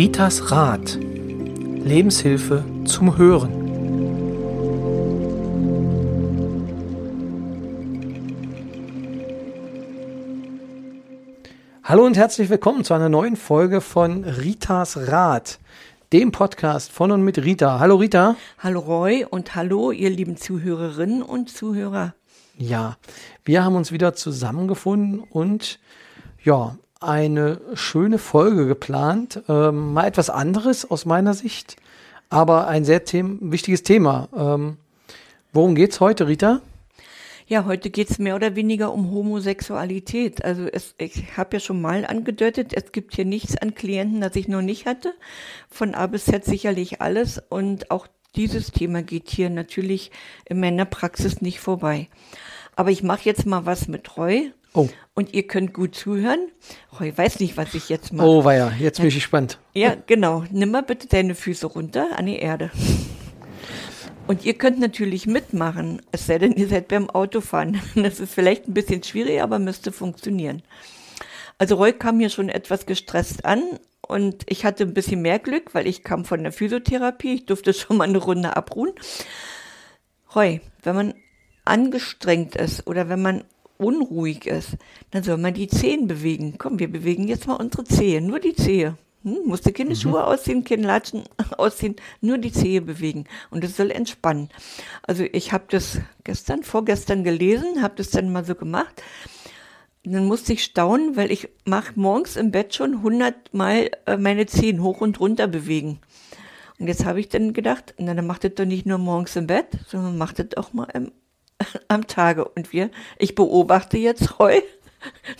Ritas Rat. Lebenshilfe zum Hören. Hallo und herzlich willkommen zu einer neuen Folge von Ritas Rat, dem Podcast von und mit Rita. Hallo Rita. Hallo Roy und hallo ihr lieben Zuhörerinnen und Zuhörer. Ja, wir haben uns wieder zusammengefunden und ja, eine schöne Folge geplant. Ähm, mal etwas anderes aus meiner Sicht, aber ein sehr them wichtiges Thema. Ähm, worum geht's heute, Rita? Ja, heute geht's mehr oder weniger um Homosexualität. Also es, ich habe ja schon mal angedeutet, es gibt hier nichts an Klienten, das ich noch nicht hatte. Von A bis Z sicherlich alles. Und auch dieses Thema geht hier natürlich in meiner Praxis nicht vorbei. Aber ich mache jetzt mal was mit Roy. Oh. Und ihr könnt gut zuhören. Roy weiß nicht, was ich jetzt mache. Oh, weia, jetzt bin ich gespannt. Ja, genau. Nimm mal bitte deine Füße runter an die Erde. Und ihr könnt natürlich mitmachen, es sei denn, ihr seid beim Autofahren. Das ist vielleicht ein bisschen schwierig, aber müsste funktionieren. Also Roy kam hier schon etwas gestresst an und ich hatte ein bisschen mehr Glück, weil ich kam von der Physiotherapie. Ich durfte schon mal eine Runde abruhen. Roy, wenn man angestrengt ist oder wenn man unruhig ist, dann soll man die Zehen bewegen. Komm, wir bewegen jetzt mal unsere Zehe, nur die Zehe. Hm, musste keine mhm. Schuhe ausziehen, keine Latschen ausziehen, nur die Zehe bewegen. Und es soll entspannen. Also ich habe das gestern, vorgestern gelesen, habe das dann mal so gemacht. Und dann musste ich staunen, weil ich mache morgens im Bett schon hundertmal äh, meine Zehen hoch und runter bewegen. Und jetzt habe ich dann gedacht, na, dann macht das doch nicht nur morgens im Bett, sondern macht das auch mal im, am Tage. Und wir, ich beobachte jetzt Roy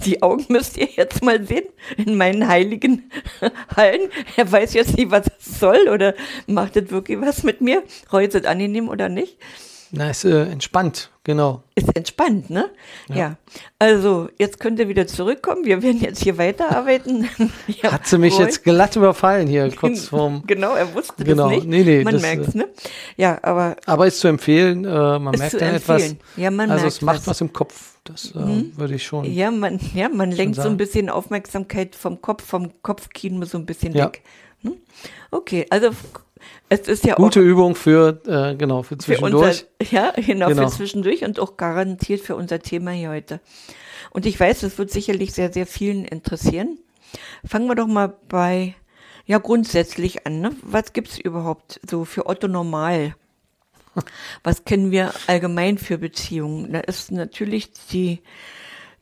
die Augen müsst ihr jetzt mal sehen in meinen heiligen Hallen. Er weiß jetzt nicht, was es soll oder macht das wirklich was mit mir? Reut es angenehm oder nicht? Na, ist äh, entspannt, genau. Ist entspannt, ne? Ja. ja. Also, jetzt könnt ihr wieder zurückkommen. Wir werden jetzt hier weiterarbeiten. ja, Hat sie mich Roy. jetzt glatt überfallen hier, kurz vorm. Genau, er wusste genau. das nicht. Nee, nee, man merkt es, äh, ne? Ja, aber. Aber ist zu empfehlen, äh, man merkt dann etwas. Ja, man also, merkt es macht was. was im Kopf. Das äh, mhm. würde ich schon. Ja, man, ja, man lenkt sagen. so ein bisschen Aufmerksamkeit vom Kopf, vom Kopfkino so ein bisschen ja. weg. Hm? Okay, also es ist ja Gute auch, Übung für, äh, genau, für zwischendurch. Für unser, ja, genau, genau, für zwischendurch und auch garantiert für unser Thema hier heute. Und ich weiß, das wird sicherlich sehr, sehr vielen interessieren. Fangen wir doch mal bei, ja, grundsätzlich an. Ne? Was gibt's überhaupt so für Otto Normal? Was kennen wir allgemein für Beziehungen? Da ist natürlich die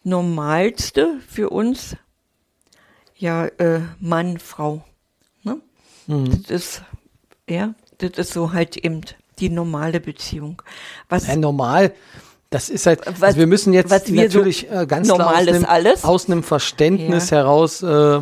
normalste für uns, ja, äh, Mann, Frau. Ne? Mhm. Das ist ja, das ist so halt eben die normale Beziehung. Was ja, normal, das ist halt, was, also wir müssen jetzt natürlich so äh, ganz klar aus einem, alles. aus einem Verständnis ja. heraus, äh,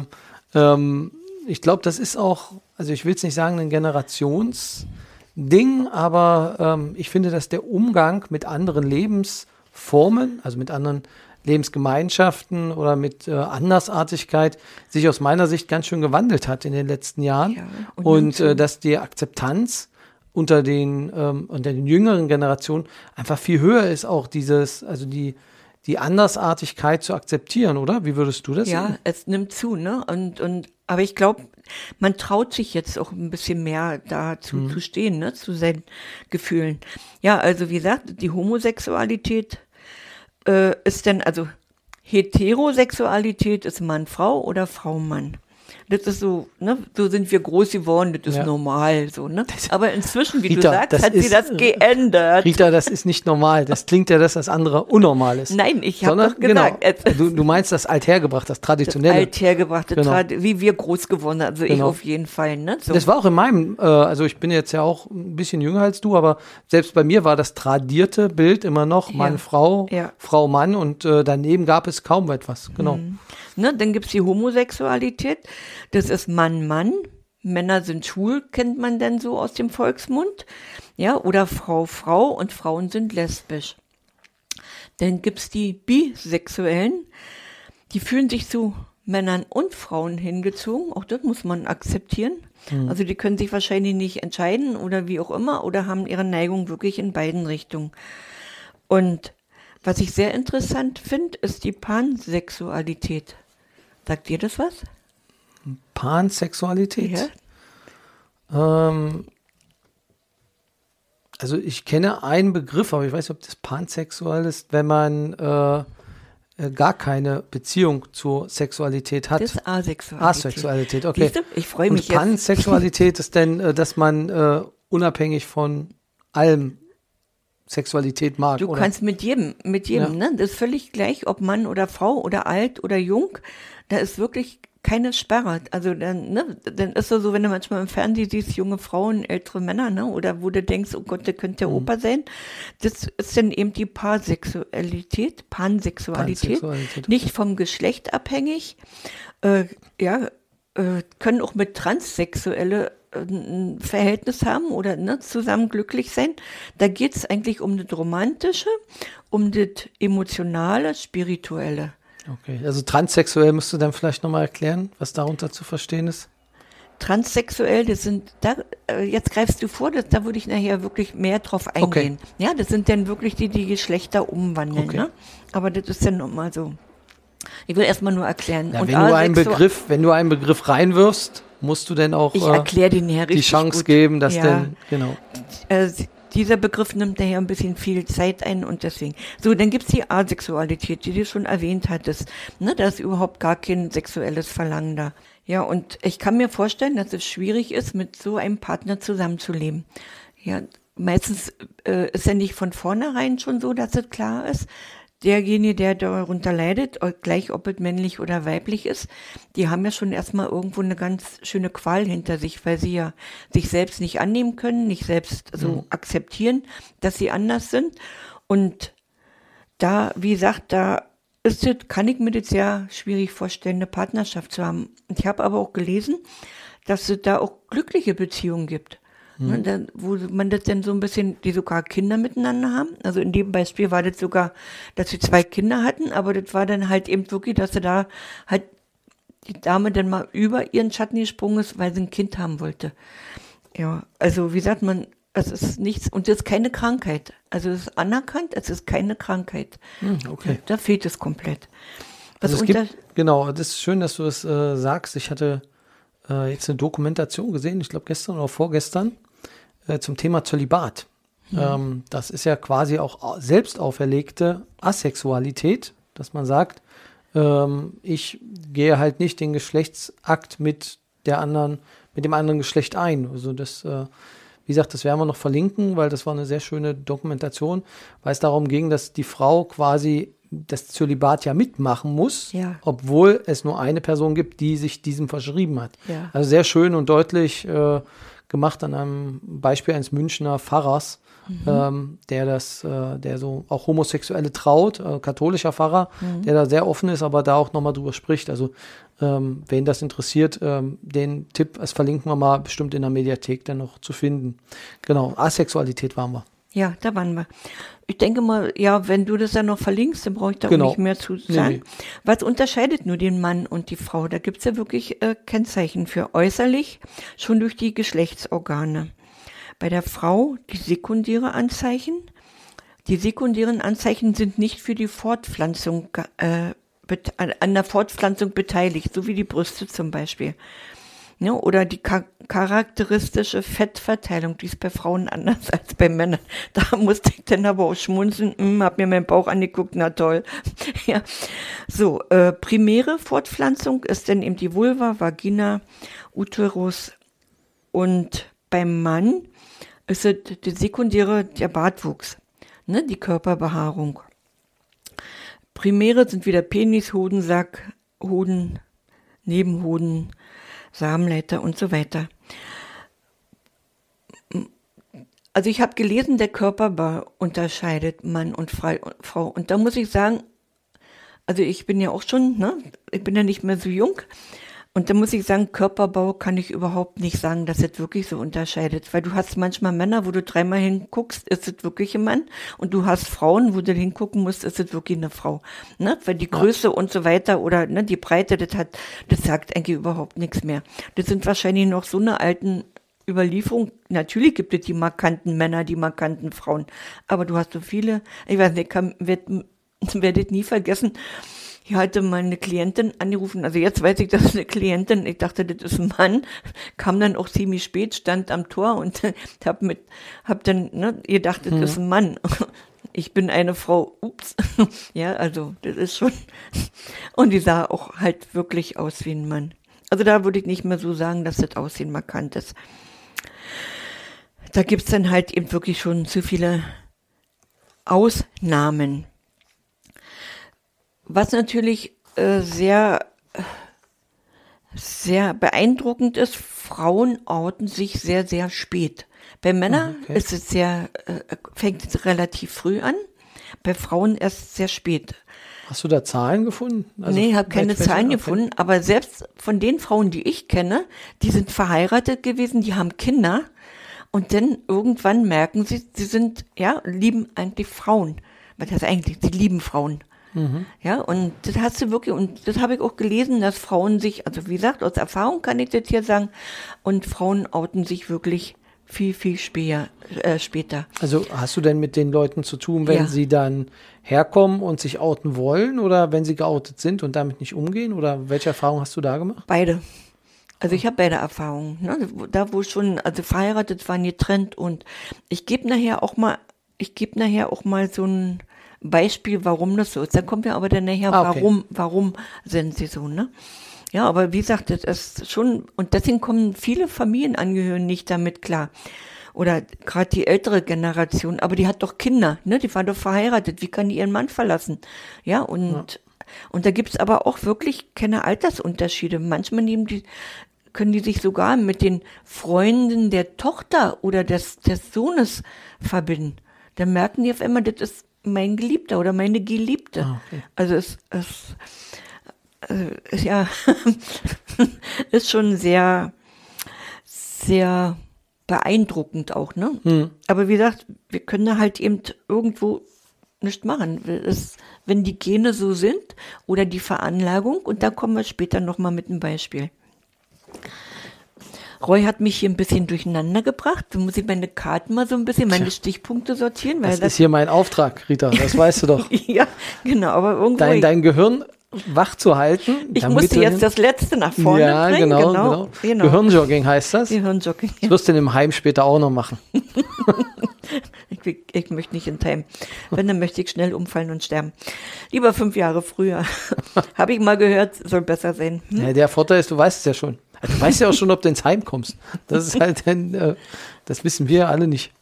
ähm, ich glaube, das ist auch, also ich will es nicht sagen, ein Generationsding, aber ähm, ich finde, dass der Umgang mit anderen Lebensformen, also mit anderen Lebensgemeinschaften oder mit äh, Andersartigkeit sich aus meiner Sicht ganz schön gewandelt hat in den letzten Jahren. Ja, und, und äh, dass die Akzeptanz unter den, ähm, unter den jüngeren Generationen einfach viel höher ist, auch dieses, also die, die Andersartigkeit zu akzeptieren, oder? Wie würdest du das ja, sehen? Ja, es nimmt zu, ne? Und, und, aber ich glaube, man traut sich jetzt auch ein bisschen mehr dazu mhm. zu stehen, ne? Zu seinen Gefühlen. Ja, also wie gesagt, die Homosexualität äh, ist denn, also Heterosexualität ist Mann-Frau oder Frau-Mann? Das ist so, ne, so sind wir groß geworden, das ist ja. normal, so, ne? Aber inzwischen, wie Rita, du sagst, hat ist, sie das geändert. Rita, das ist nicht normal. Das klingt ja, dass das andere unnormal ist. Nein, ich habe doch gesagt. Genau, du, du meinst das althergebracht, das traditionelle. Das althergebrachte, genau. Trad wie wir groß geworden sind, also genau. ich auf jeden Fall, ne? So. Das war auch in meinem, äh, also ich bin jetzt ja auch ein bisschen jünger als du, aber selbst bei mir war das tradierte Bild immer noch Mann, ja. Frau, ja. Frau, Mann und äh, daneben gab es kaum etwas, genau. Mhm. Ne, dann gibt's die Homosexualität. Das ist Mann, Mann. Männer sind schwul, kennt man denn so aus dem Volksmund. Ja, oder Frau, Frau und Frauen sind lesbisch. Dann gibt's die Bisexuellen. Die fühlen sich zu Männern und Frauen hingezogen. Auch das muss man akzeptieren. Mhm. Also die können sich wahrscheinlich nicht entscheiden oder wie auch immer oder haben ihre Neigung wirklich in beiden Richtungen. Und was ich sehr interessant finde, ist die Pansexualität. Sagt ihr das was? Pansexualität? Ja. Ähm, also ich kenne einen Begriff, aber ich weiß nicht, ob das pansexuell ist, wenn man äh, äh, gar keine Beziehung zur Sexualität hat. Das ist Asexualität. Asexualität, okay. du? Ich freue mich Und Pansexualität ist denn, äh, dass man äh, unabhängig von allem Sexualität mag. Du oder? kannst mit jedem, mit jedem, ja. ne? Das ist völlig gleich, ob Mann oder Frau oder alt oder jung. Da ist wirklich keine Sperre. Also dann, ne, dann ist es so, wenn du manchmal im Fernsehen siehst, junge Frauen, ältere Männer, ne, oder wo du denkst, oh Gott, der könnte der mhm. Opa sein. Das ist dann eben die Paarsexualität, Pansexualität, Pansexualität. nicht vom Geschlecht abhängig. Äh, ja, äh, können auch mit Transsexuelle äh, ein Verhältnis haben oder ne, zusammen glücklich sein. Da geht es eigentlich um das Romantische, um das Emotionale, Spirituelle. Okay, also transsexuell musst du dann vielleicht nochmal erklären, was darunter zu verstehen ist? Transsexuell, das sind, da, äh, jetzt greifst du vor, das, da würde ich nachher wirklich mehr drauf eingehen. Okay. Ja, das sind dann wirklich die, die Geschlechter umwandeln. Okay. Ne? Aber das ist dann nochmal so. Ich will erstmal nur erklären. Ja, wenn, du einen Begriff, wenn du einen Begriff reinwirfst, musst du denn auch ich äh, den die Chance gut. geben, dass ja. denn, genau. Dieser Begriff nimmt daher ein bisschen viel Zeit ein und deswegen. So, dann gibt's die Asexualität, die du schon erwähnt hattest. Ne, da ist überhaupt gar kein sexuelles Verlangen da. Ja, und ich kann mir vorstellen, dass es schwierig ist, mit so einem Partner zusammenzuleben. Ja, meistens äh, ist ja nicht von vornherein schon so, dass es klar ist derjenige, der darunter leidet, gleich ob es männlich oder weiblich ist, die haben ja schon erstmal irgendwo eine ganz schöne Qual hinter sich, weil sie ja sich selbst nicht annehmen können, nicht selbst so mhm. akzeptieren, dass sie anders sind. Und da, wie gesagt, da ist es, kann ich mir das sehr schwierig vorstellen, eine Partnerschaft zu haben. Ich habe aber auch gelesen, dass es da auch glückliche Beziehungen gibt. Mhm. Dann, wo man das dann so ein bisschen, die sogar Kinder miteinander haben. Also in dem Beispiel war das sogar, dass sie zwei Kinder hatten, aber das war dann halt eben wirklich, dass sie da halt die Dame dann mal über ihren Schatten gesprungen ist, weil sie ein Kind haben wollte. Ja, also wie sagt man, es ist nichts und es ist keine Krankheit. Also es ist anerkannt, es ist keine Krankheit. Hm, okay. Da, fehlt es komplett. Was also es gibt, genau, das ist schön, dass du das äh, sagst. Ich hatte äh, jetzt eine Dokumentation gesehen, ich glaube gestern oder vorgestern, äh, zum Thema Zölibat. Mhm. Ähm, das ist ja quasi auch selbst auferlegte Asexualität, dass man sagt, ähm, ich gehe halt nicht den Geschlechtsakt mit der anderen, mit dem anderen Geschlecht ein. Also das, äh, wie gesagt, das werden wir noch verlinken, weil das war eine sehr schöne Dokumentation, weil es darum ging, dass die Frau quasi das Zölibat ja mitmachen muss, ja. obwohl es nur eine Person gibt, die sich diesem verschrieben hat. Ja. Also sehr schön und deutlich äh, gemacht an einem Beispiel eines Münchner Pfarrers, mhm. ähm, der das, äh, der so auch Homosexuelle traut, äh, katholischer Pfarrer, mhm. der da sehr offen ist, aber da auch nochmal drüber spricht. Also ähm, wen das interessiert, ähm, den Tipp, das verlinken wir mal bestimmt in der Mediathek dann noch zu finden. Genau, Asexualität waren wir. Ja, da waren wir. Ich denke mal, ja, wenn du das dann noch verlinkst, dann brauche ich da genau. nicht mehr zu sagen. Nee, nee. Was unterscheidet nur den Mann und die Frau? Da gibt's ja wirklich äh, Kennzeichen für äußerlich, schon durch die Geschlechtsorgane. Bei der Frau die sekundäre Anzeichen. Die sekundären Anzeichen sind nicht für die Fortpflanzung, äh, an der Fortpflanzung beteiligt, so wie die Brüste zum Beispiel. Ne, oder die ka charakteristische Fettverteilung, die ist bei Frauen anders als bei Männern. Da musste ich dann aber auch schmunzeln, hm, hab mir meinen Bauch angeguckt, na toll. ja. So, äh, primäre Fortpflanzung ist dann eben die Vulva, Vagina, Uterus und beim Mann ist es die sekundäre, der Bartwuchs, ne, die Körperbehaarung. Primäre sind wieder Penis, Hodensack, Hoden, Nebenhoden, Samenleiter und so weiter. Also ich habe gelesen, der Körper unterscheidet Mann und Frau. Und da muss ich sagen, also ich bin ja auch schon, ne, ich bin ja nicht mehr so jung, und da muss ich sagen, Körperbau kann ich überhaupt nicht sagen, dass es wirklich so unterscheidet. Weil du hast manchmal Männer, wo du dreimal hinguckst, ist es wirklich ein Mann. Und du hast Frauen, wo du hingucken musst, ist es wirklich eine Frau. Ne? Weil die Größe ja. und so weiter oder ne, die Breite, das hat, das sagt eigentlich überhaupt nichts mehr. Das sind wahrscheinlich noch so eine alten Überlieferung. Natürlich gibt es die markanten Männer, die markanten Frauen. Aber du hast so viele, ich weiß nicht, kann, werd, werdet nie vergessen, Hier hatte mal eine Klientin angerufen, also jetzt weiß ich, das ist eine Klientin, ich dachte, das ist ein Mann, kam dann auch ziemlich spät, stand am Tor und hab mit, hab dann, ne, ihr dachtet, das ist ein Mann. Ich bin eine Frau, ups. Ja, also, das ist schon, und die sah auch halt wirklich aus wie ein Mann. Also da würde ich nicht mehr so sagen, dass das Aussehen markant ist. Da gibt's dann halt eben wirklich schon zu viele Ausnahmen. Was natürlich äh, sehr, sehr beeindruckend ist, Frauen outen sich sehr, sehr spät. Bei Männern Okay. ist es sehr, äh, fängt es relativ früh an, bei Frauen erst sehr spät. Hast du da Zahlen gefunden? Also nee, ich habe keine Zahlen gefunden, aber selbst von den Frauen, die ich kenne, die sind verheiratet gewesen, die haben Kinder und dann irgendwann merken sie, sie sind, ja, lieben eigentlich Frauen. Was heißt eigentlich? Sie lieben Frauen. Ja, und das hast du wirklich, und das habe ich auch gelesen, dass Frauen sich, also wie gesagt, aus Erfahrung kann ich das hier sagen, und Frauen outen sich wirklich viel, viel später. Äh, später. Also hast du denn mit den Leuten zu tun, wenn Ja. sie dann herkommen und sich outen wollen oder wenn sie geoutet sind und damit nicht umgehen? Oder welche Erfahrung hast du da gemacht? Beide. Also ich habe beide Erfahrungen. Ne? Da wo schon, also verheiratet waren getrennt und ich gebe nachher auch mal, ich gebe nachher auch mal so ein Beispiel, warum das so ist. Da kommt ja aber dann nachher, Ah, okay. warum, warum sind sie so, ne? Ja, aber wie gesagt, das ist schon, und deswegen kommen viele Familienangehörige nicht damit klar. Oder gerade die ältere Generation, aber die hat doch Kinder, ne? Die war doch verheiratet. Wie kann die ihren Mann verlassen? Ja, und, und da gibt's aber auch wirklich keine Altersunterschiede. Manchmal nehmen die, können die sich sogar mit den Freunden der Tochter oder des, des Sohnes verbinden. Dann merken die auf einmal, das ist mein Geliebter oder meine Geliebte. Ah, okay. Also es, es äh, ist ja ist schon sehr, sehr beeindruckend auch, ne? Hm. Aber wie gesagt, wir können da halt eben irgendwo nicht machen. Es, wenn die Gene so sind oder die Veranlagung, und da kommen wir später nochmal mit einem Beispiel. Roy hat mich hier ein bisschen durcheinander gebracht. Da muss ich meine Karten mal so ein bisschen, meine Stichpunkte sortieren, weil Das ist hier mein Auftrag, Rita, das weißt du doch. ja, genau, aber irgendwo. Dein, dein Gehirn wach zu halten. ich musste jetzt das letzte nach vorne ja, bringen. genau, genau, genau. genau. Gehirnjogging heißt das. Gehirnjogging. Das wirst du in dem Heim später auch noch machen. Ich, ich möchte nicht in Time. Wenn, dann möchte ich schnell umfallen und sterben. Lieber fünf Jahre früher. Habe ich mal gehört, soll besser sein. Hm? Ja, der Vorteil ist, du weißt es ja schon. Du weißt ja auch schon, ob du ins Heim kommst. Das ist halt, ein, äh, das wissen wir alle nicht.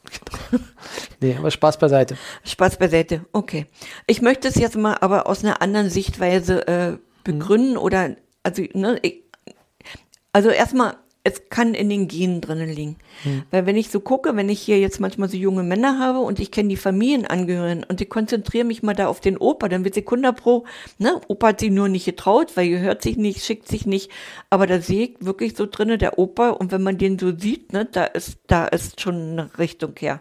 nee, aber Spaß beiseite. Spaß beiseite. Okay. Ich möchte es jetzt mal aber aus einer anderen Sichtweise äh, begründen oder also ne, ich, also erstmal es kann in den Genen drinnen liegen. Weil wenn ich so gucke, wenn ich hier jetzt manchmal so junge Männer habe und ich kenne die Familienangehörigen und ich konzentriere mich mal da auf den Opa, dann wird Sekunde pro, ne, Opa hat sich nur nicht getraut, weil er hört sich nicht, schickt sich nicht, aber da sehe ich wirklich so drinne der Opa und wenn man den so sieht, ne, da ist, da ist schon eine Richtung her.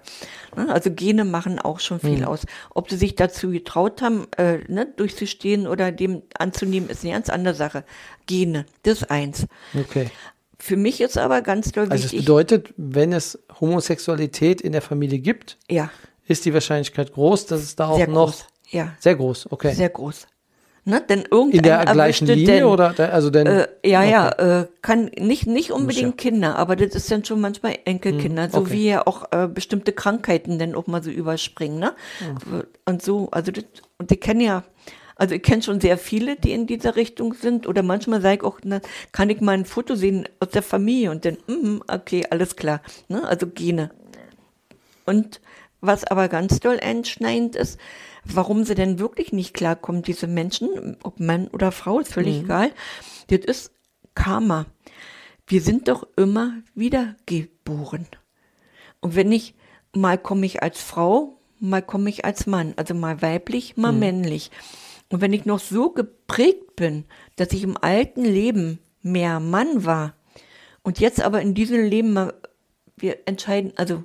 Ne, also Gene machen auch schon viel aus. Ob sie sich dazu getraut haben, äh, ne, durchzustehen oder dem anzunehmen, ist eine ganz andere Sache. Gene, das ist eins. Okay. Für mich ist aber ganz doll Also es wichtig. bedeutet, wenn es Homosexualität in der Familie gibt, ja, ist die Wahrscheinlichkeit groß, dass es da auch sehr noch groß. Ja, sehr groß. Okay. sehr groß. Ne? Denn irgendein in der gleichen Linie denn, oder also denn Äh, ja, okay. ja, äh, kann nicht nicht unbedingt ja. Kinder, aber das ist dann schon manchmal Enkelkinder, so okay. wie ja auch äh, bestimmte Krankheiten dann auch mal so überspringen, ne? Und so, also das, und ich kenne ja, also ich kenne schon sehr viele, die in dieser Richtung sind. Oder manchmal sage ich auch, na, kann ich mal ein Foto sehen aus der Familie und dann, mhm, okay, alles klar. Ne? Also Gene. Und was aber ganz doll einschneidend ist, warum sie denn wirklich nicht klarkommen, diese Menschen, ob Mann oder Frau, ist völlig egal, das ist Karma. Wir sind doch immer wiedergeboren. Und wenn ich, mal komme ich als Frau, mal komme ich als Mann, also mal weiblich, mal männlich. Und wenn ich noch so geprägt bin, dass ich im alten Leben mehr Mann war und jetzt aber in diesem Leben mal, wir entscheiden, also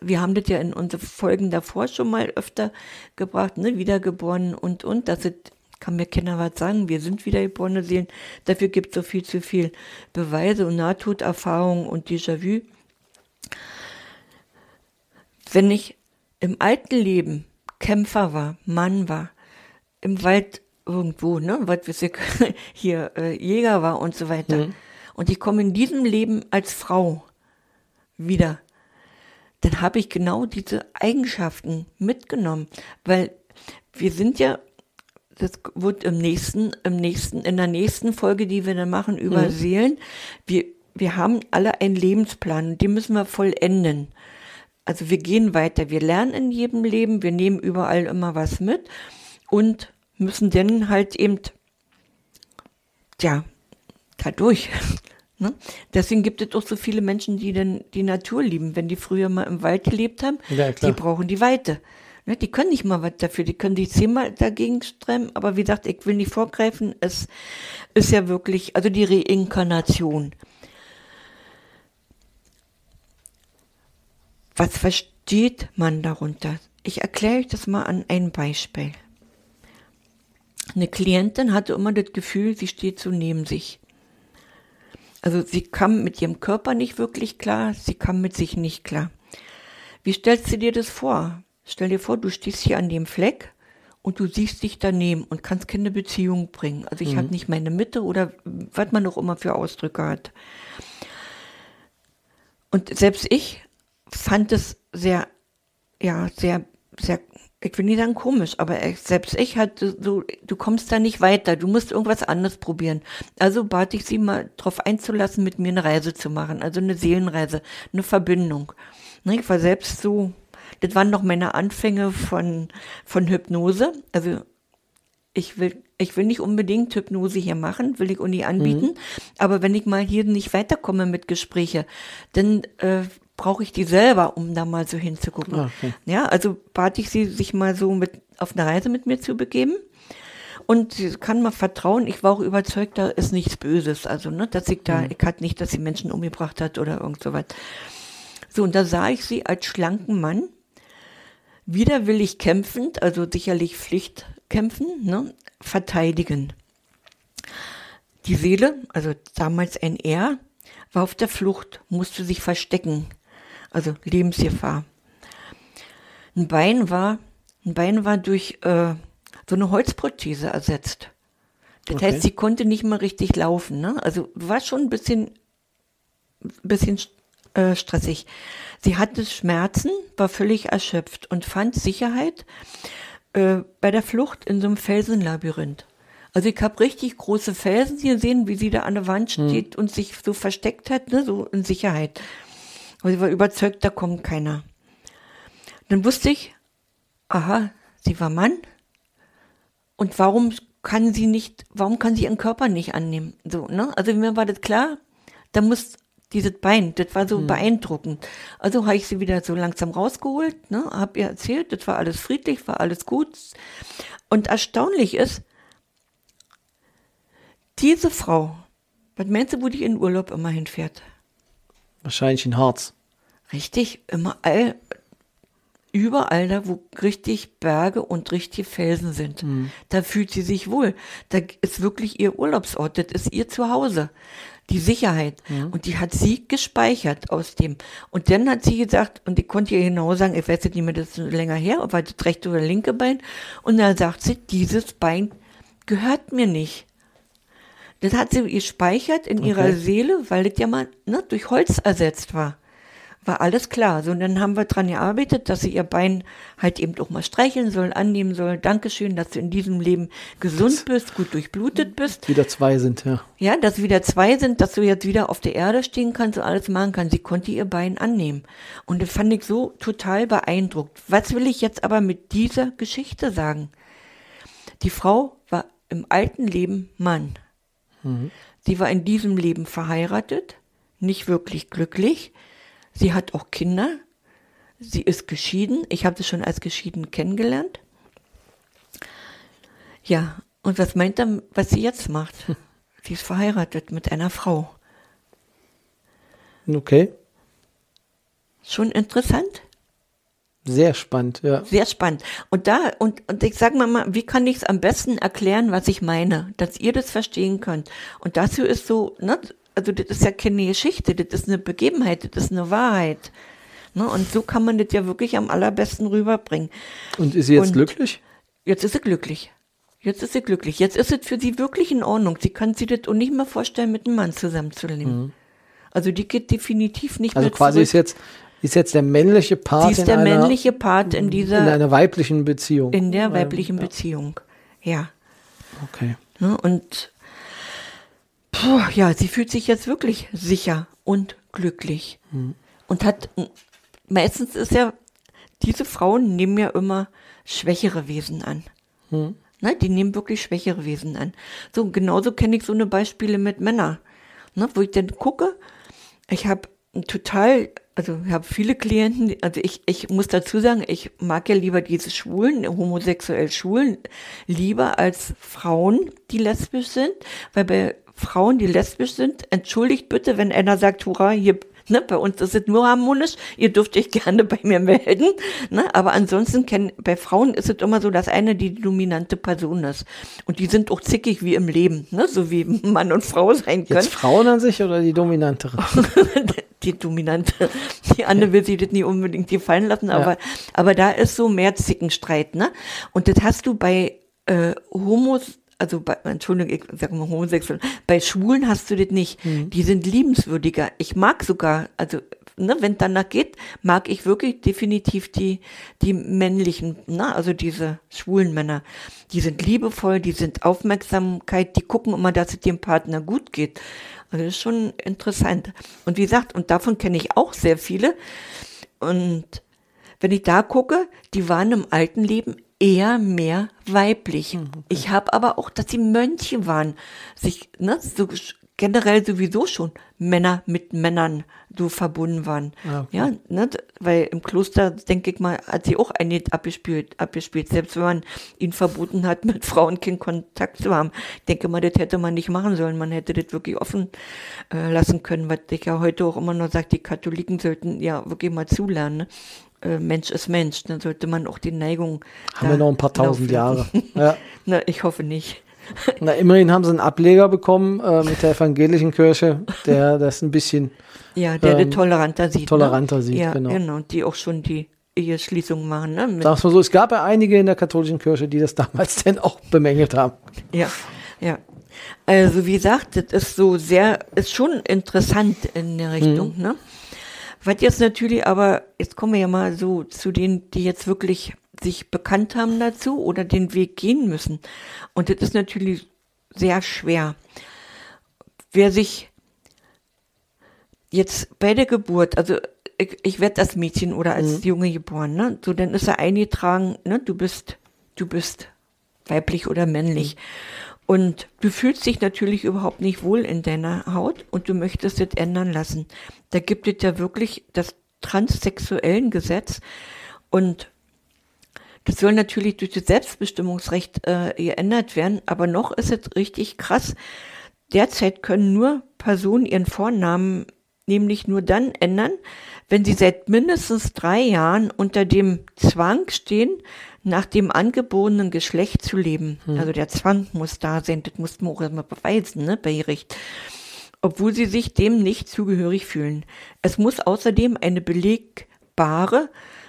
wir haben das ja in unseren Folgen davor schon mal öfter gebracht, ne, wiedergeboren und und, dass es, kann mir keiner was sagen, wir sind wiedergeborene Seelen, dafür gibt es so viel zu viel Beweise und Nahtoderfahrungen und Déjà-vu. Wenn ich im alten Leben Kämpfer war, Mann war, im Wald irgendwo, ne, ich, hier äh, Jäger war und so weiter. Mhm. Und ich komme in diesem Leben als Frau wieder. Dann habe ich genau diese Eigenschaften mitgenommen, weil wir sind ja, das wird im nächsten, im nächsten, in der nächsten Folge, die wir dann machen über mhm. Seelen, wir, wir haben alle einen Lebensplan und den müssen wir vollenden. Also wir gehen weiter, wir lernen in jedem Leben, wir nehmen überall immer was mit und müssen dann halt eben, ja, dadurch. Ne? Deswegen gibt es auch so viele Menschen, die dann die Natur lieben. Wenn die früher mal im Wald gelebt haben, ja, die brauchen die Weite. Ne? Die können nicht mal was dafür, die können sich zehnmal dagegen strengen, aber wie gesagt, ich will nicht vorgreifen, es ist ja wirklich, also die Reinkarnation. Was versteht man darunter? Ich erkläre euch das mal an einem Beispiel. Eine Klientin hatte immer das Gefühl, sie steht so neben sich. Also sie kam mit ihrem Körper nicht wirklich klar, sie kam mit sich nicht klar. Wie stellst du dir das vor? Stell dir vor, du stehst hier an dem Fleck und du siehst dich daneben und kannst keine Beziehung bringen. Also ich mhm. habe nicht meine Mitte oder was man auch immer für Ausdrücke hat. Und selbst ich fand es sehr, ja, sehr, sehr ich will nicht sagen komisch, aber selbst ich hatte so, du kommst da nicht weiter, du musst irgendwas anderes probieren. Also bat ich sie mal darauf einzulassen, mit mir eine Reise zu machen, also eine Seelenreise, eine Verbindung. Ne, ich war selbst so, das waren noch meine Anfänge von, von Hypnose, also ich will, ich will nicht unbedingt Hypnose hier machen, will ich auch nie anbieten. Mhm. Aber wenn ich mal hier nicht weiterkomme mit Gespräche, dann äh, brauche ich die selber, um da mal so hinzugucken. Ah, okay. Ja, also bat ich sie, sich mal so mit auf eine Reise mit mir zu begeben. Und sie kann mal vertrauen, ich war auch überzeugt, da ist nichts Böses. Also, ne, dass ich da, mhm. ich hatte nicht, dass sie Menschen umgebracht hat oder irgend so was. So, und da sah ich sie als schlanken Mann, widerwillig kämpfend, also sicherlich Pflicht kämpfen, ne, verteidigen. Die Seele, also damals ein Er, war auf der Flucht, musste sich verstecken also Lebensgefahr. Ein Bein war, ein Bein war durch äh, so eine Holzprothese ersetzt. Das okay. heißt, sie konnte nicht mal richtig laufen. Ne? Also war schon ein bisschen, bisschen äh, stressig. Sie hatte Schmerzen, war völlig erschöpft und fand Sicherheit äh, bei der Flucht in so einem Felsenlabyrinth. Also ich habe richtig große Felsen gesehen, wie sie da an der Wand hm. steht hm. und sich so versteckt hat, ne, so in Sicherheit. Aber sie war überzeugt, da kommt keiner. Dann wusste ich, aha, sie war Mann. Und warum kann sie nicht, warum kann sie ihren Körper nicht annehmen? So, ne? Also mir war das klar, da muss dieses Bein, das war so hm. beeindruckend. Also habe ich sie wieder so langsam rausgeholt, ne, hab ihr erzählt, das war alles friedlich, war alles gut. Und erstaunlich ist, diese Frau, was meinst du, wo die in Urlaub immer hinfährt? Wahrscheinlich in Harz. Richtig, immer all, überall da, wo richtig Berge und richtig Felsen sind. Mhm. Da fühlt sie sich wohl. Da ist wirklich ihr Urlaubsort, das ist ihr Zuhause. Die Sicherheit. Mhm. Und die hat sie gespeichert aus dem. Und dann hat sie gesagt, und ich konnte ihr genau sagen, ich weiß jetzt nicht mehr, das ist länger her, ob das rechte oder linke Bein. Und dann sagt sie, dieses Bein gehört mir nicht. Das hat sie gespeichert in okay. ihrer Seele, weil das ja mal ne, durch Holz ersetzt war. War alles klar. So, und dann haben wir dran gearbeitet, dass sie ihr Bein halt eben auch mal streicheln soll, annehmen soll. Dankeschön, dass du in diesem Leben gesund bist, gut durchblutet bist. Wieder zwei sind, ja. Ja, dass wieder zwei sind, dass du jetzt wieder auf der Erde stehen kannst und alles machen kannst. Sie konnte ihr Bein annehmen. Und das fand ich so total beeindruckt. Was will ich jetzt aber mit dieser Geschichte sagen? Die Frau war im alten Leben Mann. Mhm. Sie war in diesem Leben verheiratet, nicht wirklich glücklich. Sie hat auch Kinder. Sie ist geschieden. Ich habe sie schon als geschieden kennengelernt. Ja, und was meint er, was sie jetzt macht? Sie ist verheiratet mit einer Frau. Okay. Schon interessant? Sehr spannend, ja. Sehr spannend. Und da, und, und ich sage mal, wie kann ich es am besten erklären, was ich meine, dass ihr das verstehen könnt. Und dazu ist so, ne, also das ist ja keine Geschichte, das ist eine Begebenheit, das ist eine Wahrheit. Ne, und so kann man das ja wirklich am allerbesten rüberbringen. Und ist sie jetzt und glücklich? Jetzt ist sie glücklich. Jetzt ist sie glücklich. Jetzt ist es für sie wirklich in Ordnung. Sie kann sich das auch nicht mehr vorstellen, mit einem Mann zusammenzuleben. Mhm. Also die geht definitiv nicht Also mehr quasi zurück. ist jetzt, ist jetzt der männliche Part sie ist in, der einer, männliche Part in in dieser, einer weiblichen Beziehung. in der weiblichen ja, Beziehung. Ja. Okay. Und puh, ja, sie fühlt sich jetzt wirklich sicher und glücklich. Und hat meistens ist ja, diese Frauen nehmen ja immer schwächere Wesen an. Ne? Die nehmen wirklich schwächere Wesen an. So, genauso kenne ich so eine Beispiele mit Männern. Ne? Wo ich dann gucke, ich habe total, also ich habe viele Klienten, also ich, ich muss dazu sagen, ich mag ja lieber diese Schwulen, homosexuell Schwulen, lieber als Frauen, die lesbisch sind, weil bei Frauen, die lesbisch sind, entschuldigt bitte, wenn einer sagt, hurra, hier, ne, bei uns ist es nur harmonisch, ihr dürft euch gerne bei mir melden, ne, aber ansonsten kennen, bei Frauen ist es immer so, dass eine die dominante Person ist. Und die sind auch zickig wie im Leben, ne, so wie Mann und Frau sein können. Jetzt Frauen an sich oder die dominantere? die Dominante. Die Anne will sich das nie unbedingt gefallen lassen, aber, aber da ist so mehr Zickenstreit, ne? Und das hast du bei äh, Homos, also bei, Entschuldigung, ich sag mal homosexuell, bei Schwulen hast du das nicht. Die sind liebenswürdiger. Ich mag sogar, also ne, wenn danach geht, mag ich wirklich definitiv die, die männlichen, ne, also diese schwulen Männer. Die sind liebevoll, die sind Aufmerksamkeit, die gucken immer, dass es dem Partner gut geht. Also das ist schon interessant. Und wie gesagt, und davon kenne ich auch sehr viele. Und wenn ich da gucke, die waren im alten Leben eher mehr weiblich. Ich habe aber auch, dass sie Mönche waren, sich ne, so generell sowieso schon Männer mit Männern so verbunden waren. Ah, okay. Ja, ne, weil im Kloster, denke ich mal, hat sie auch einiges abgespielt, abgespielt, selbst wenn man ihnen verboten hat, mit Frauen keinen Kontakt zu haben. Ich denke mal, das hätte man nicht machen sollen. Man hätte das wirklich offen äh, lassen können, was ich ja heute auch immer noch sage, die Katholiken sollten ja wirklich mal zulernen. Ne? Äh, Mensch ist Mensch, dann sollte man auch die Neigung. Haben wir noch ein paar tausend laufen Jahre. Ja. Na, ich hoffe nicht. Na, immerhin haben sie einen Ableger bekommen äh, mit der evangelischen Kirche, der das ein bisschen Ja, der Ähm, toleranter sieht. toleranter ne? sieht, ja, genau. genau. Die auch schon die Eheschließung machen. Ne? Mit, mal so, es gab ja einige in der katholischen Kirche, die das damals denn auch bemängelt haben. Ja, ja. Also wie gesagt, das ist so sehr, ist schon interessant in der Richtung, ne? Was jetzt natürlich aber, jetzt kommen wir ja mal so zu denen, die jetzt wirklich sich bekannt haben dazu oder den Weg gehen müssen. Und das ist natürlich sehr schwer. Wer sich jetzt bei der Geburt, also ich, ich werde als Mädchen oder als Junge geboren, ne? So, dann ist er eingetragen, ne? Du bist, du bist weiblich oder männlich. Und du fühlst dich natürlich überhaupt nicht wohl in deiner Haut und du möchtest das ändern lassen. Da gibt es ja wirklich das transsexuellen Gesetz und das soll natürlich durch das Selbstbestimmungsrecht äh, geändert werden, aber noch ist es richtig krass. Derzeit können nur Personen ihren Vornamen nämlich nur dann ändern, wenn sie seit mindestens drei Jahren unter dem Zwang stehen, nach dem angeborenen Geschlecht zu leben. Also der Zwang muss da sein, das muss man auch erstmal beweisen, ne, bei Gericht. Obwohl sie sich dem nicht zugehörig fühlen. Es muss außerdem eine belegbare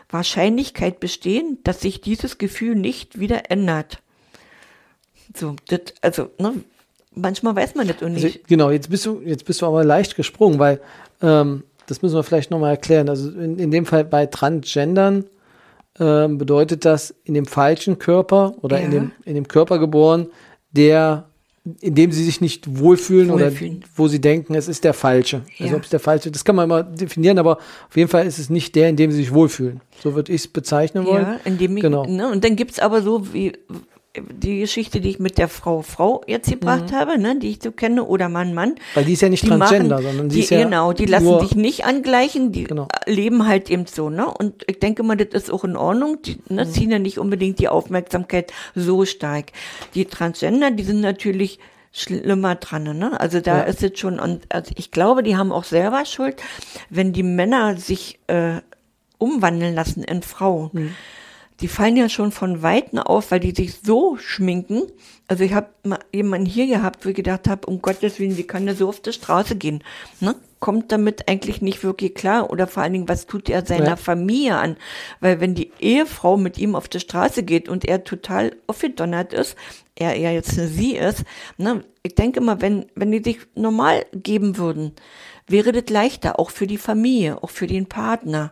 Wahrscheinlichkeit bestehen, dass sich dieses Gefühl nicht wieder ändert. So, das, also, ne, manchmal weiß man das auch Also, nicht. genau, jetzt bist du, jetzt bist du aber leicht gesprungen, weil ähm, das müssen wir vielleicht nochmal erklären. Also in, in dem Fall bei Transgendern ähm, bedeutet das in dem falschen Körper oder in, Ja. dem, in dem Körper geboren, der in dem sie sich nicht wohlfühlen, Wohlfühlen. oder wo sie denken, es ist der falsche. Also Ja. ob es der falsche, das kann man immer definieren, aber auf jeden Fall ist es nicht der, in dem sie sich wohlfühlen. So würde ich es bezeichnen wollen. Ja, indem ich, Genau. ne, und dann gibt's aber so wie die Geschichte, die ich mit der Frau Frau jetzt gebracht Mhm. habe, ne, die ich so kenne, oder Mann Mann. Weil die ist ja nicht Die Transgender, machen, sondern die, die, ist ja genau, die lassen sich nicht angleichen, die Genau. leben halt eben so, ne? Und ich denke mal, das ist auch in Ordnung. Die Mhm. ne, ziehen ja nicht unbedingt die Aufmerksamkeit so stark. Die Transgender, die sind natürlich schlimmer dran, ne? Also da Ja. ist es schon, und also ich glaube, die haben auch selber Schuld, wenn die Männer sich äh, umwandeln lassen in Frau. Mhm. Die fallen ja schon von Weitem auf, weil die sich so schminken. Also ich habe mal jemanden hier gehabt, wo ich gedacht habe, um Gottes Willen, wie kann der so auf der Straße gehen? Ne? Kommt damit eigentlich nicht wirklich klar? Oder vor allen Dingen, was tut er seiner Ja. Familie an? Weil wenn die Ehefrau mit ihm auf der Straße geht und er total aufgedonnert ist, er ja jetzt eine sie ist, ne? ich denke mal, wenn, wenn die sich normal geben würden, wäre das leichter, auch für die Familie, auch für den Partner.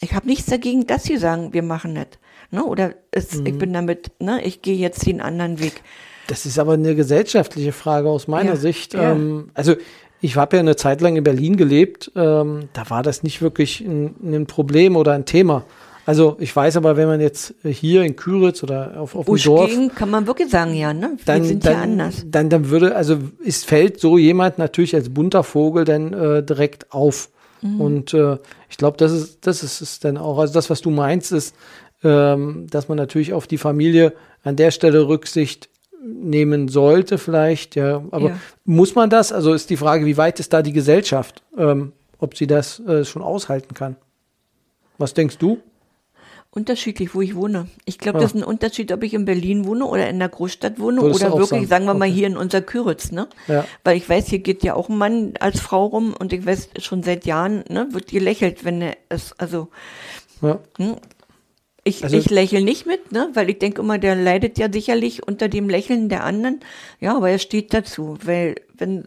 Ich habe nichts dagegen, dass sie sagen, wir machen das. Ne? Oder es, Mhm. ich bin damit, ne, ich gehe jetzt den anderen Weg. Das ist aber eine gesellschaftliche Frage aus meiner Ja, Sicht. ja. Ähm, also ich habe ja eine Zeit lang in Berlin gelebt. Ähm, da war das nicht wirklich ein, ein Problem oder ein Thema. Also ich weiß aber, wenn man jetzt hier in Küritz oder auf, auf dem Dorf, kann man wirklich sagen, ja, ne? Wir dann, sind dann, ja anders. dann, dann würde, also es fällt so jemand natürlich als bunter Vogel dann äh, direkt auf. Mhm. Und äh, ich glaube, das ist, das ist es dann auch. Also das, was du meinst, ist, ähm, dass man natürlich auf die Familie an der Stelle Rücksicht nehmen sollte, vielleicht, ja. Aber Ja. muss man das? Also ist die Frage, wie weit ist da die Gesellschaft, ähm, ob sie das äh, schon aushalten kann? Was denkst du? Unterschiedlich, wo ich wohne. Ich glaube, Ja. das ist ein Unterschied, ob ich in Berlin wohne oder in der Großstadt wohne Würdest oder wirklich, sagen? sagen wir mal, Okay. hier in unser Küritz, ne? Ja. Weil ich weiß, hier geht ja auch ein Mann als Frau rum und ich weiß schon seit Jahren, ne, wird gelächelt, wenn er es, also Ja. Ich, Also- ich lächle nicht mit, ne, weil ich denke immer, der leidet ja sicherlich unter dem Lächeln der anderen. Ja, aber er steht dazu, weil wenn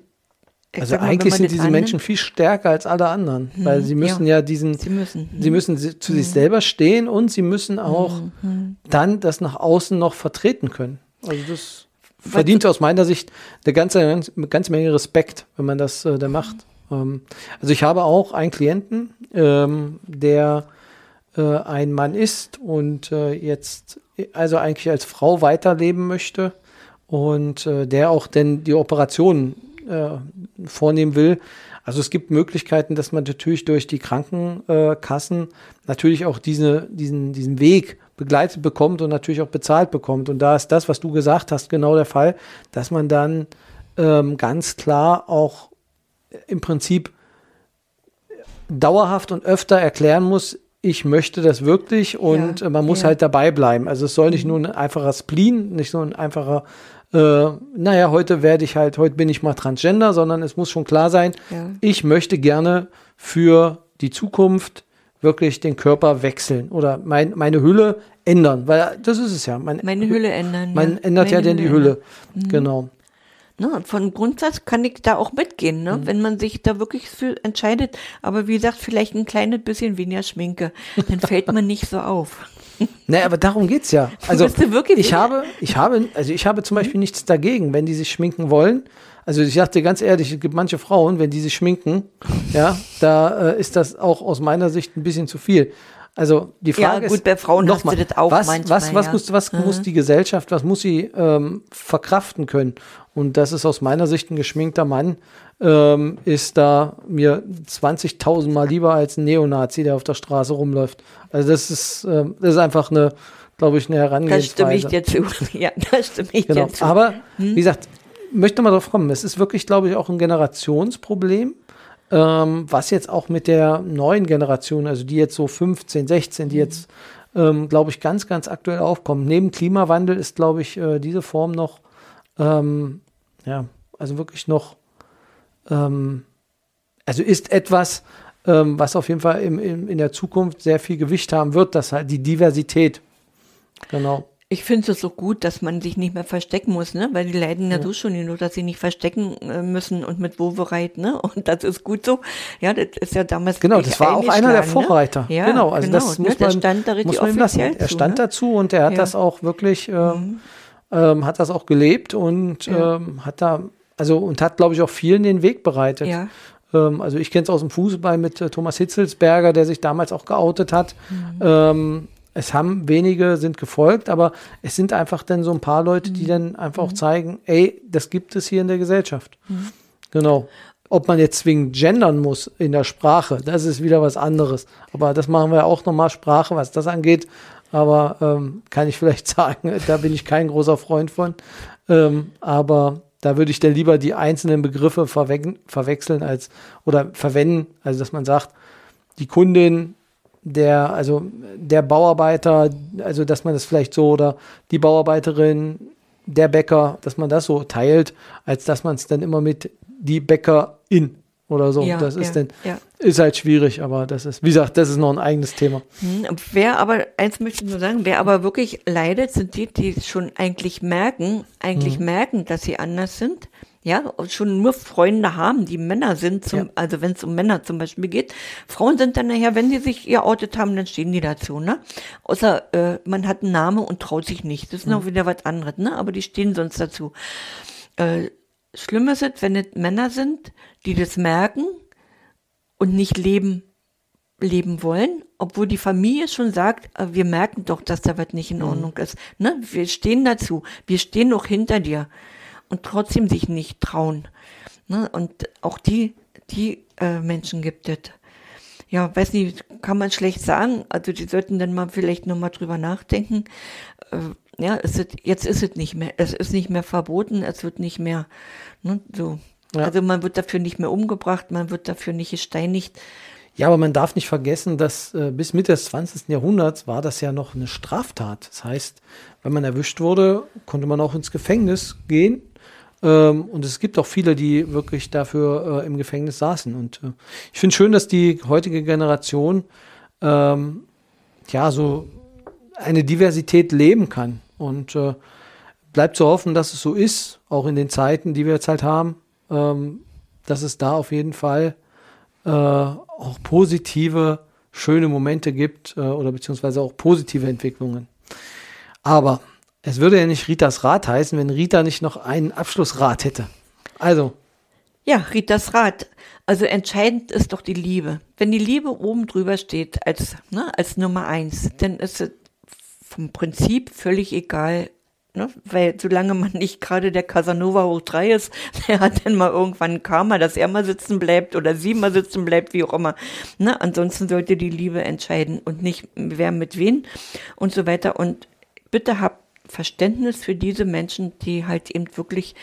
Also mal, eigentlich man sind diese annimmt, Menschen viel stärker als alle anderen, weil sie müssen ja, diesen, Sie müssen. sie müssen zu sich selber stehen und sie müssen auch dann das nach außen noch vertreten können. Also das verdient aus meiner Sicht eine ganze, eine ganze Menge Respekt, wenn man das äh, da macht. Ähm, also ich habe auch einen Klienten, ähm, der äh, ein Mann ist und äh, jetzt also eigentlich als Frau weiterleben möchte und äh, der auch denn die Operationen äh, vornehmen will. Also es gibt Möglichkeiten, dass man natürlich durch die Krankenkassen natürlich auch diese, diesen, diesen Weg begleitet bekommt und natürlich auch bezahlt bekommt. Und da ist das, was du gesagt hast, genau der Fall, dass man dann ähm, ganz klar auch im Prinzip dauerhaft und öfter erklären muss, ich möchte das wirklich und Ja, äh, man muss ja. Mhm. halt dabei bleiben. Also es soll nicht nur ein einfacher Spleen, nicht so ein einfacher, äh, naja, heute werde ich halt, heute bin ich mal Transgender, sondern es muss schon klar sein, Ja. ich möchte gerne für die Zukunft wirklich den Körper wechseln oder mein, meine Hülle ändern, weil das ist es ja. Man, Meine Hülle ändern. man ja. ändert ja Meine dann die ändern. Hülle. Genau. Ne, von Grundsatz kann ich da auch mitgehen, Mhm. ne? wenn man sich da wirklich für entscheidet. Aber wie gesagt, vielleicht ein kleines bisschen weniger Schminke. Dann fällt man nicht so auf. Nee, aber darum geht's ja. Also ich habe, ich habe, also ich habe zum Beispiel nichts dagegen, wenn die sich schminken wollen. Also ich dir ganz ehrlich, es gibt manche Frauen, wenn die sich schminken, ja, da äh, ist das auch aus meiner Sicht ein bisschen zu viel. Also die Ja, Frage gut, ist, bei Frauen hast du nochmal, das auch was, manchmal, was, was, ja. Mhm. muss, was muss die Gesellschaft, was muss sie ähm, verkraften können? Und das ist aus meiner Sicht ein geschminkter Mann, ähm, ist da mir 20.000 Mal lieber als ein Neonazi, der auf der Straße rumläuft. Also das ist, ähm, das ist einfach eine, glaube ich, eine Da Herangehensweise. stimme ich dir zu. Ja, da stimme ich Genau. dir zu. Aber wie gesagt, möchte mal drauf kommen. Es ist wirklich, glaube ich, auch ein Generationsproblem, ähm, was jetzt auch mit der neuen Generation, also die jetzt so 15, 16, die jetzt, ähm, glaube ich, ganz, ganz aktuell aufkommen. Neben Klimawandel ist, glaube ich, äh, diese Form noch, ähm, ja, also wirklich noch, ähm, also ist etwas, ähm, was auf jeden Fall im, im, in der Zukunft sehr viel Gewicht haben wird, dass halt die Diversität. Genau. Ich finde es so gut, dass man sich nicht mehr verstecken muss, ne? Weil die leiden ja, so schon genug, dass sie nicht verstecken äh, müssen und mit Wovereit, ne? Und das ist gut so. Ja, das ist ja damals Genau, das war auch einer der ne? Vorreiter. Ja, genau, also das ne? muss Der man, stand da muss man ihm lassen. offiziell Er zu, stand ne? dazu und er hat Ja. das auch wirklich, ähm, ähm, hat das auch gelebt und Ja. ähm, hat da, also und hat, glaube ich, auch vielen den Weg bereitet. Ja. Ähm, also ich kenne es aus dem Fußball mit äh, Thomas Hitzelsberger, der sich damals auch geoutet hat. Mhm. Ähm, es haben wenige sind gefolgt, aber es sind einfach dann so ein paar Leute, Mhm. die dann einfach auch zeigen, ey, das gibt es hier in der Gesellschaft. Mhm. Genau. Ob man jetzt zwingend gendern muss in der Sprache, das ist wieder was anderes. Aber das machen wir auch nochmal Sprache, was das angeht. Aber ähm, kann ich vielleicht sagen, da bin ich kein großer Freund von. Ähm, aber da würde ich dann lieber die einzelnen Begriffe verwe verwechseln als oder verwenden, also dass man sagt, die Kundin der, also der Bauarbeiter, also dass man das vielleicht so oder die Bauarbeiterin, der Bäcker, dass man das so teilt, als dass man es dann immer mit die Bäckerin oder so. Ja, das ist ja, dann, ja. ist halt schwierig, aber das ist, wie gesagt, das ist noch ein eigenes Thema. Hm, Wer aber, eins möchte ich nur sagen, wer aber wirklich leidet, sind die, die schon eigentlich merken, eigentlich merken, dass sie anders sind. Ja, schon nur Freunde haben, die Männer sind, zum, Ja. also wenn es um Männer zum Beispiel geht. Frauen sind dann nachher, wenn sie sich geoutet haben, dann stehen die dazu, ne? Außer äh, man hat einen Namen und traut sich nicht. Das ist noch wieder was anderes, ne? Aber die stehen sonst dazu. Äh, schlimm ist es, wenn es Männer sind, die das merken und nicht leben leben wollen, obwohl die Familie schon sagt, äh, wir merken doch, dass da was nicht in Ordnung ist. Ne? Wir stehen dazu, wir stehen noch hinter dir und trotzdem sich nicht trauen. Ne? Und auch die, die äh, Menschen gibt es. Ja, weiß nicht, kann man schlecht sagen. Also die sollten dann mal vielleicht nochmal drüber nachdenken. Äh, ja, es ist, jetzt ist es nicht mehr, es ist nicht mehr verboten, es wird nicht mehr, ne, so. Ja. Also man wird dafür nicht mehr umgebracht, man wird dafür nicht gesteinigt. Ja, aber man darf nicht vergessen, dass äh, bis Mitte des 20. Jahrhunderts war das ja noch eine Straftat. Das heißt, wenn man erwischt wurde, konnte man auch ins Gefängnis gehen. Ähm, und es gibt auch viele, die wirklich dafür äh, im Gefängnis saßen. Und äh, ich finde schön, dass die heutige Generation ähm, ja so eine Diversität leben kann. Und äh, bleibt zu hoffen, dass es so ist, auch in den Zeiten, die wir jetzt halt haben, ähm, dass es da auf jeden Fall äh, auch positive, schöne Momente gibt äh, oder beziehungsweise auch positive Entwicklungen. Aber es würde ja nicht Ritas Rat heißen, wenn Rita nicht noch einen Abschlussrat hätte. Also, Ja, Ritas Rat. Also entscheidend ist doch die Liebe. Wenn die Liebe oben drüber steht als, ne, als Nummer eins, dann ist es vom Prinzip völlig egal, ne? weil solange man nicht gerade der Casanova hoch drei ist, der hat dann mal irgendwann Karma, dass er mal sitzen bleibt oder sie mal sitzen bleibt, wie auch immer. Ne? Ansonsten sollte die Liebe entscheiden und nicht wer mit wen und so weiter. Und bitte habt Verständnis für diese Menschen, die halt eben wirklich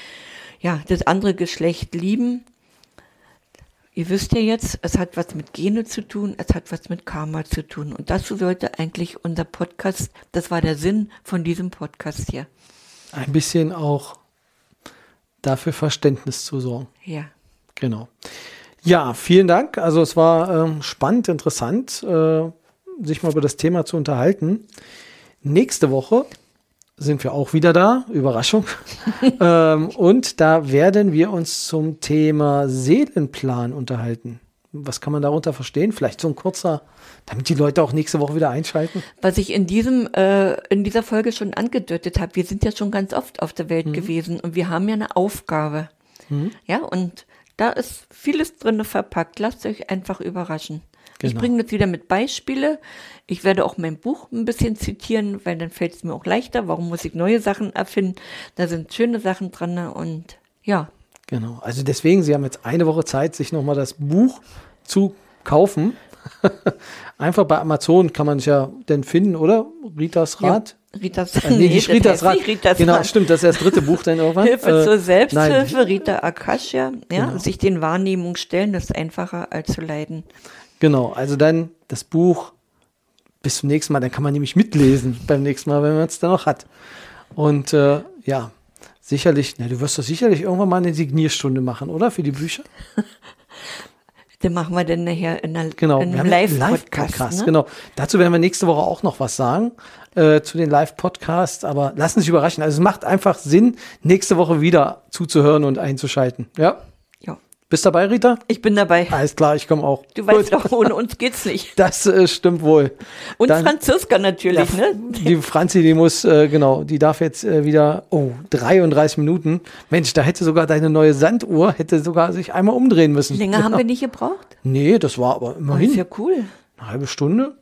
ja, das andere Geschlecht lieben. Ihr wisst ja jetzt, es hat was mit Gene zu tun, es hat was mit Karma zu tun. Und dazu sollte eigentlich unser Podcast, das war der Sinn von diesem Podcast hier. ein bisschen auch dafür Verständnis zu sorgen. Ja. Genau. Ja, vielen Dank. Also es war ähm, spannend, interessant, äh, sich mal über das Thema zu unterhalten. Nächste Woche sind wir auch wieder da. Überraschung. ähm, und da werden wir uns zum Thema Seelenplan unterhalten. Was kann man darunter verstehen? Vielleicht so ein kurzer, damit die Leute auch nächste Woche wieder einschalten. Was ich in diesem, äh, in dieser Folge schon angedeutet habe, wir sind ja schon ganz oft auf der Welt gewesen und wir haben ja eine Aufgabe. Ja, und da ist vieles drin verpackt. Lasst euch einfach überraschen. Ich Genau. bringe das wieder mit Beispiele. Ich werde auch mein Buch ein bisschen zitieren, weil dann fällt es mir auch leichter. Warum muss ich neue Sachen erfinden? Da sind schöne Sachen dran und ja, Genau. Also deswegen, Sie haben jetzt eine Woche Zeit, sich nochmal das Buch zu kaufen. Einfach bei Amazon kann man es ja denn finden, oder? Ritas Rat? Ja, Ritas, Äh, nee, nicht Ritas Rat. nicht Ritas genau, Rat. stimmt, das ist das dritte Buch dann irgendwann. Hilfe Äh, zur Selbsthilfe, Nein, Rita Akasha, ja, Genau. sich den Wahrnehmungen stellen, das ist einfacher als zu leiden. Genau, also dann das Buch bis zum nächsten Mal, dann kann man nämlich mitlesen beim nächsten Mal, wenn man es dann noch hat. Und äh, ja, sicherlich, na, du wirst doch sicherlich irgendwann mal eine Signierstunde machen, oder? Für die Bücher? Den machen wir dann nachher in, einer, Genau, in einem Live-Podcast. Live-Podcast, ne? genau. Dazu werden wir nächste Woche auch noch was sagen äh, zu den Live-Podcasts, aber lassen Sie sich überraschen. Also es macht einfach Sinn, nächste Woche wieder zuzuhören und einzuschalten. Ja. Bist dabei, Rita? Ich bin dabei. Alles klar, ich komme auch. Du weißt doch, ohne uns geht's nicht. Das äh, stimmt wohl. Und Dann- Franziska natürlich, Ja, ne? Die Franzi, die muss, äh, genau, die darf jetzt äh, wieder, oh, 33 Minuten. Mensch, da hätte sogar deine neue Sanduhr, hätte sogar sich einmal umdrehen müssen. Länger haben wir nicht gebraucht. Nee, das war aber Das ist immerhin ja cool. eine halbe Stunde.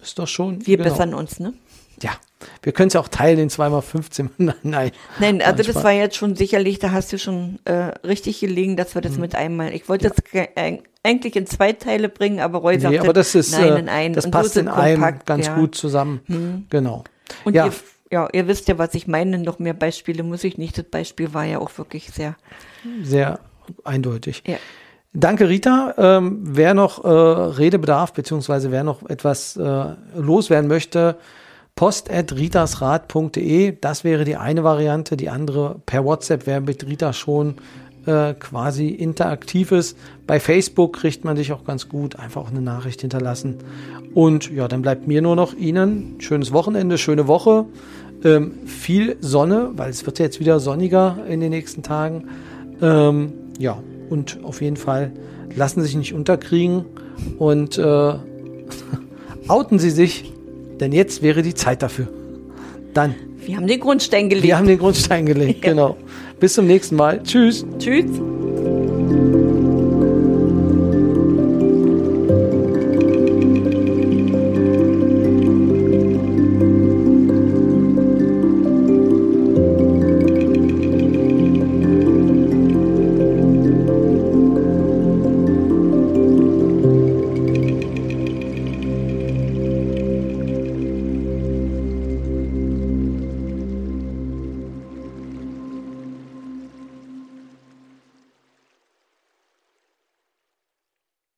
Ist doch schon. Wir genau. bessern uns, ne? Ja, wir können es ja auch teilen in zweimal 15. Nein, nein. Nein, also das Manchmal. war jetzt schon sicherlich, da hast du schon äh, richtig gelegen, dass wir das Mhm. mit einmal. Ich wollte das ge- eig- eigentlich in zwei Teile bringen, aber Roy Nee, sagte, aber das ist, nein, äh, in einen. das Und passt in einem ganz ja. Gut zusammen. Genau. Und ja, ihr, ja, ihr wisst ja, was ich meine, noch mehr Beispiele muss ich nicht. Das Beispiel war ja auch wirklich sehr, sehr eindeutig. ja. Danke, Rita. Ähm, wer noch äh, Redebedarf, beziehungsweise wer noch etwas äh, loswerden möchte, post.ritasrat.de, das wäre die eine Variante. Die andere per WhatsApp, wer mit Rita schon äh, quasi interaktiv ist. Bei Facebook kriegt man dich auch ganz gut. Einfach auch eine Nachricht hinterlassen. Und ja, dann bleibt mir nur noch Ihnen schönes Wochenende, schöne Woche. Ähm, viel Sonne, weil es wird ja jetzt wieder sonniger in den nächsten Tagen. Ähm, ja, und auf jeden Fall lassen Sie sich nicht unterkriegen und äh, outen Sie sich, denn jetzt wäre die Zeit dafür. Dann. Wir haben den Grundstein gelegt. Wir haben den Grundstein gelegt, genau. Bis zum nächsten Mal. Tschüss. Tschüss.